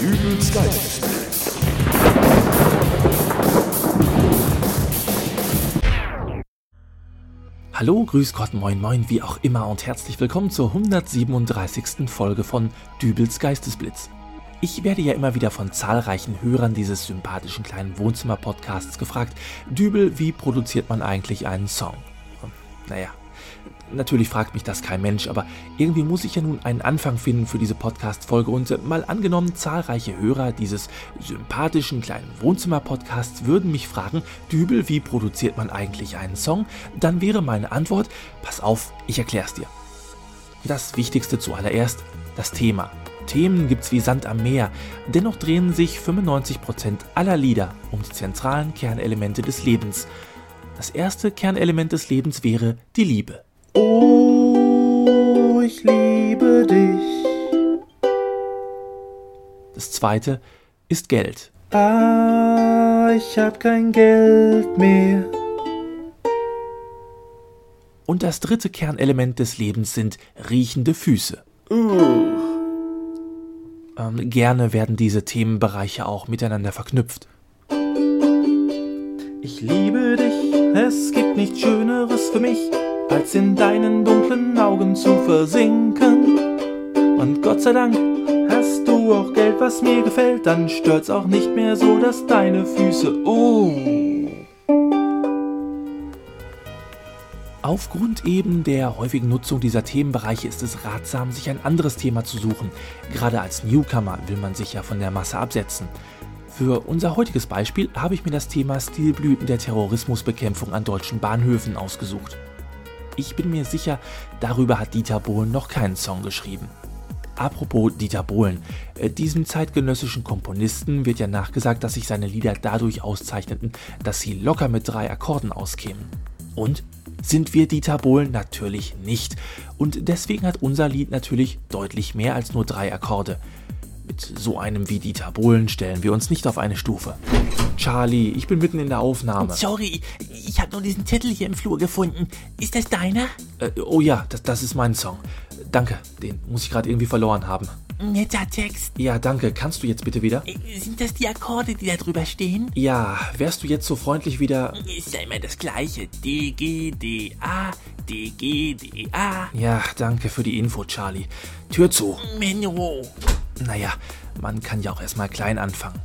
Dübels Geistesblitz. Hallo, Grüß Gott, Moin Moin, wie auch immer und herzlich willkommen zur 137. Folge von Dübels Geistesblitz. Ich werde ja immer wieder von zahlreichen Hörern dieses sympathischen kleinen Wohnzimmer-Podcasts gefragt, Dübel, wie produziert man eigentlich einen Song? Naja, Natürlich fragt mich das kein Mensch, aber irgendwie muss ich ja nun einen Anfang finden für diese Podcast-Folge und äh, mal angenommen, zahlreiche Hörer dieses sympathischen kleinen Wohnzimmer-Podcasts würden mich fragen, Dübel, wie produziert man eigentlich einen Song? Dann wäre meine Antwort, pass auf, ich erklär's dir. Das Wichtigste zuallererst, das Thema. Themen gibt's wie Sand am Meer, dennoch drehen sich 95% aller Lieder um die zentralen Kernelemente des Lebens. Das erste Kernelement des Lebens wäre die Liebe. Oh, ich liebe dich. Das zweite ist Geld. Ah, ich hab kein Geld mehr. Und das dritte Kernelement des Lebens sind riechende Füße. Ähm, gerne werden diese Themenbereiche auch miteinander verknüpft. Ich liebe dich, es gibt nichts Schöneres für mich als in deinen dunklen Augen zu versinken. Und Gott sei Dank hast du auch Geld, was mir gefällt, dann stört's auch nicht mehr so, dass deine Füße, oh. Aufgrund eben der häufigen Nutzung dieser Themenbereiche ist es ratsam, sich ein anderes Thema zu suchen. Gerade als Newcomer will man sich ja von der Masse absetzen. Für unser heutiges Beispiel habe ich mir das Thema Stilblüten der Terrorismusbekämpfung an deutschen Bahnhöfen ausgesucht. Ich bin mir sicher, darüber hat Dieter Bohlen noch keinen Song geschrieben. Apropos Dieter Bohlen, äh, diesem zeitgenössischen Komponisten wird ja nachgesagt, dass sich seine Lieder dadurch auszeichneten, dass sie locker mit drei Akkorden auskämen. Und sind wir Dieter Bohlen natürlich nicht. Und deswegen hat unser Lied natürlich deutlich mehr als nur drei Akkorde. Mit so einem wie Dieter Bohlen stellen wir uns nicht auf eine Stufe. Charlie, ich bin mitten in der Aufnahme. Sorry, ich habe nur diesen Zettel hier im Flur gefunden. Ist das deiner? Äh, oh ja, das, das ist mein Song. Danke, den muss ich gerade irgendwie verloren haben. Netter Text. Ja, danke. Kannst du jetzt bitte wieder? Äh, Sind das die Akkorde, die da drüber stehen? Ja, wärst du jetzt so freundlich wieder. Ist ja immer das gleiche. D, G, D, A, D, G, D, A. Ja, danke für die Info, Charlie. Tür zu. Menno. Naja, man kann ja auch erstmal klein anfangen.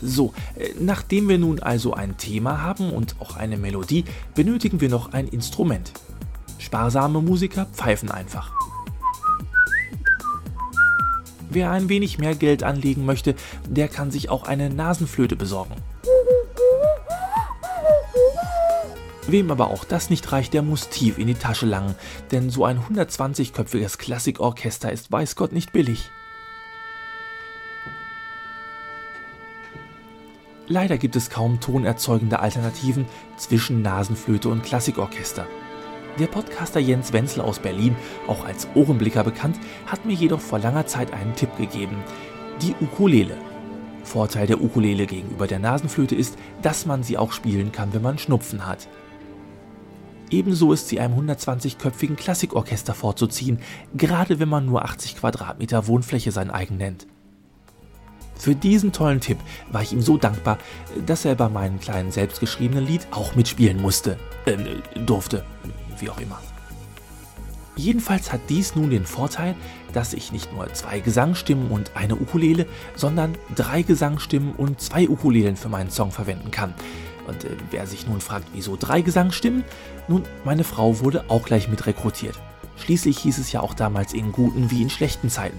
So, äh, nachdem wir nun also ein Thema haben und auch eine Melodie, benötigen wir noch ein Instrument. Sparsame Musiker pfeifen einfach. Wer ein wenig mehr Geld anlegen möchte, der kann sich auch eine Nasenflöte besorgen. Wem aber auch das nicht reicht, der muss tief in die Tasche langen, denn so ein 120-köpfiges Klassikorchester ist weiß Gott nicht billig. Leider gibt es kaum tonerzeugende Alternativen zwischen Nasenflöte und Klassikorchester. Der Podcaster Jens Wenzel aus Berlin, auch als Ohrenblicker bekannt, hat mir jedoch vor langer Zeit einen Tipp gegeben. Die Ukulele. Vorteil der Ukulele gegenüber der Nasenflöte ist, dass man sie auch spielen kann, wenn man Schnupfen hat. Ebenso ist sie einem 120-köpfigen Klassikorchester vorzuziehen, gerade wenn man nur 80 Quadratmeter Wohnfläche sein eigen nennt. Für diesen tollen Tipp war ich ihm so dankbar, dass er bei meinem kleinen selbstgeschriebenen Lied auch mitspielen musste, äh, durfte, wie auch immer. Jedenfalls hat dies nun den Vorteil, dass ich nicht nur zwei Gesangsstimmen und eine Ukulele, sondern drei Gesangsstimmen und zwei Ukulelen für meinen Song verwenden kann. Und äh, wer sich nun fragt, wieso drei Gesangsstimmen? Nun, meine Frau wurde auch gleich mit rekrutiert. Schließlich hieß es ja auch damals in guten wie in schlechten Zeiten.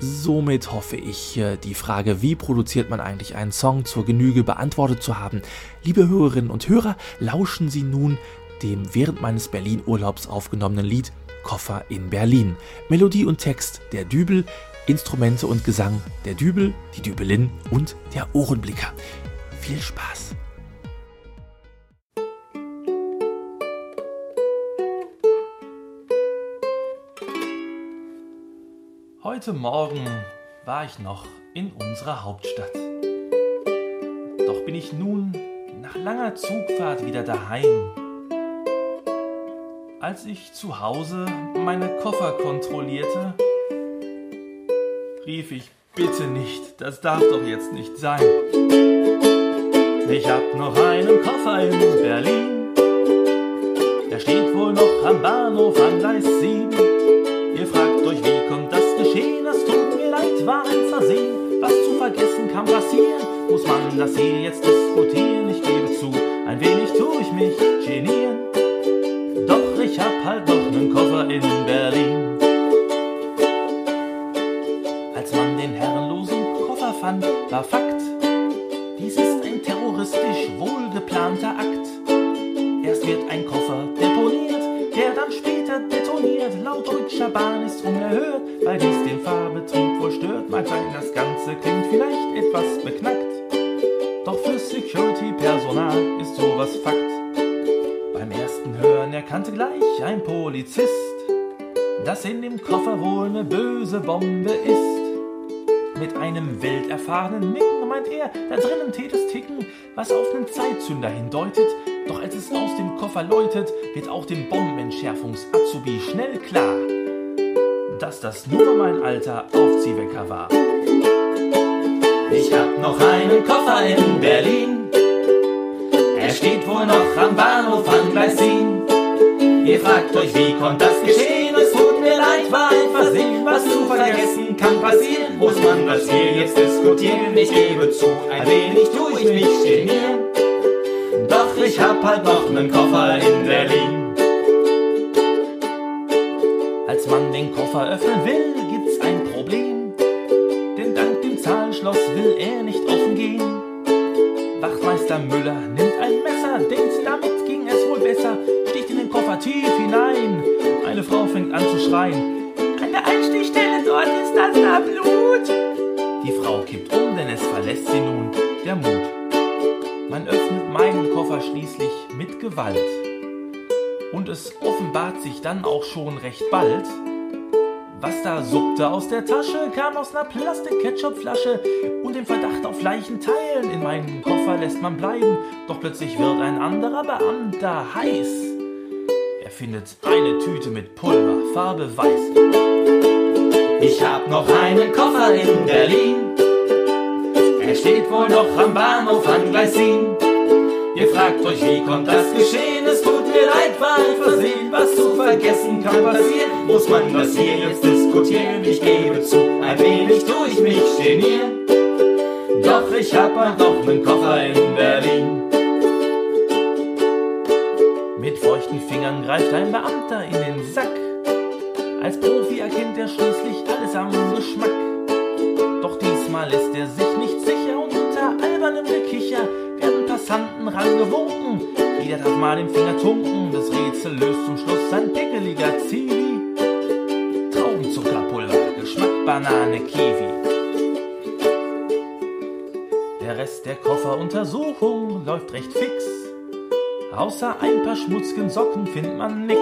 Somit hoffe ich, äh, die Frage, wie produziert man eigentlich einen Song zur Genüge beantwortet zu haben. Liebe Hörerinnen und Hörer, lauschen Sie nun dem während meines Berlin-Urlaubs aufgenommenen Lied Koffer in Berlin. Melodie und Text der Dübel, Instrumente und Gesang der Dübel, die Dübelin und der Ohrenblicker. Viel Spaß! Heute Morgen war ich noch in unserer Hauptstadt. Doch bin ich nun nach langer Zugfahrt wieder daheim. Als ich zu Hause meine Koffer kontrollierte, rief ich Bitte nicht, das darf doch jetzt nicht sein. Ich hab noch einen Koffer in Berlin. Der steht wohl noch am Bahnhof an Gleis 7. muss man das hier jetzt diskutieren. Ich gebe zu, ein wenig tu ich mich genieren. Doch ich hab halt noch nen Koffer in Berlin. Polizist, dass in dem Koffer wohl ne böse Bombe ist. Mit einem welterfahrenen Nicken meint er, da drinnen tät es ticken, was auf nen Zeitzünder hindeutet. Doch als es aus dem Koffer läutet, wird auch dem Bombenentschärfungs-Azubi schnell klar, dass das nur mein alter Aufziehwecker war. Ich hab noch einen Koffer in Berlin. Er steht wohl noch am Bahnhof an Gleis 7. Ihr fragt euch, wie konnte das geschehen? Es tut mir leid, war ein Versehen. Was zu vergessen kann passieren, muss man das hier jetzt diskutieren. Ich gebe zu, ein wenig tu ich mich genieren. Doch ich hab halt noch nen Koffer in Berlin. Als man den Koffer öffnen will, gibt's ein Problem. Denn dank dem Zahlenschloss will er nicht offen gehen. Wachtmeister Müller tief hinein. Eine Frau fängt an zu schreien. An der Einstichstelle dort ist das da Blut. Die Frau kippt um, denn es verlässt sie nun der Mut. Man öffnet meinen Koffer schließlich mit Gewalt. Und es offenbart sich dann auch schon recht bald, was da suppte aus der Tasche, kam aus ner Plastik-Ketchup-Flasche und dem Verdacht auf Leichenteilen in meinen Koffer lässt man bleiben. Doch plötzlich wird ein anderer Beamter heiß. Er findet eine Tüte mit Pulver, Farbe weiß. Ich hab noch einen Koffer in Berlin. Er steht wohl noch am Bahnhof an Gleis 7. Ihr fragt euch, wie konnte das geschehen? Es tut mir leid, war ein Versehen. Was zu vergessen kann passieren, muss man das hier jetzt diskutieren. Ich gebe zu, ein wenig tu ich mich genieren. Doch ich hab halt noch nen Koffer in Feuchten Fingern greift ein Beamter in den Sack. Als Profi erkennt er schließlich alles am Geschmack. Doch diesmal ist er sich nicht sicher und unter albernem Gekicher werden Passanten rangewunken. Jeder darf mal den Finger tunken. Das Rätsel löst zum Schluss ein pickeliger Zivi. Traubenzuckerpulver, Geschmack Banane, Kiwi. Der Rest der Kofferuntersuchung läuft recht fix. Außer ein paar schmutzigen Socken findet man nix.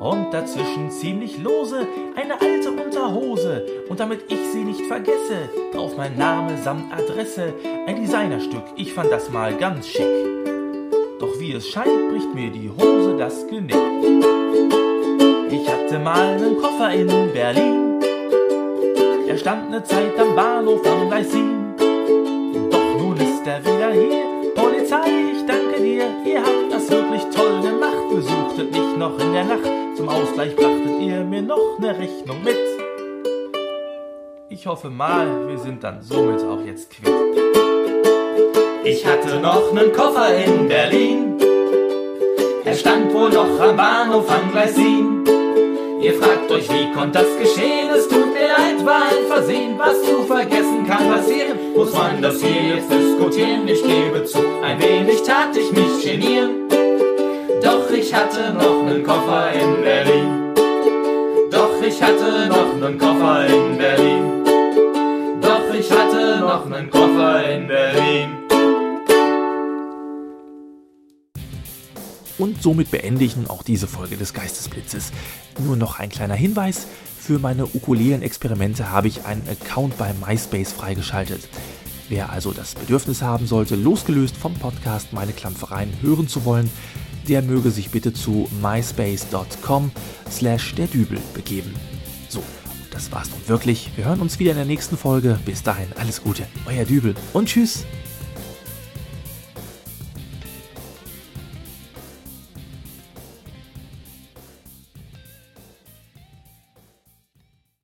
Und dazwischen ziemlich lose eine alte Unterhose. Und damit ich sie nicht vergesse, drauf mein Name samt Adresse. Ein Designerstück, ich fand das mal ganz schick. Doch wie es scheint, bricht mir die Hose das Genick. Ich hatte mal nen Koffer in Berlin. Er stand ne Zeit am Bahnhof am Gleis 7. Doch nun ist er wieder hier. Polizei, ich danke dir, ihr habt das wirklich toll gemacht. Besuchtet mich noch in der Nacht. Zum Ausgleich brachtet ihr mir noch ne Rechnung mit. Ich hoffe mal, wir sind dann somit auch jetzt quitt. Ich hatte noch nen Koffer in Berlin. Er stand wohl noch am Bahnhof am Gleis 7. Ihr fragt euch, wie konnte das geschehen? Es tut mir leid, war ein Versehen. Was zu vergessen kann passieren, muss man das hier jetzt diskutieren. Ich gebe zu, ein wenig tat ich mich genieren. Doch ich hatte noch nen Koffer in Berlin. Doch ich hatte noch nen Koffer in Berlin. Doch ich hatte noch nen Koffer in Berlin. Und somit beende ich nun auch diese Folge des Geistesblitzes. Nur noch ein kleiner Hinweis. Für meine Ukulelen-Experimente habe ich einen Account bei MySpace freigeschaltet. Wer also das Bedürfnis haben sollte, losgelöst vom Podcast meine Klampfereien hören zu wollen, der möge sich bitte zu myspace.com slash der Dübel begeben. So, das war's nun wirklich. Wir hören uns wieder in der nächsten Folge. Bis dahin, alles Gute. Euer Dübel und tschüss.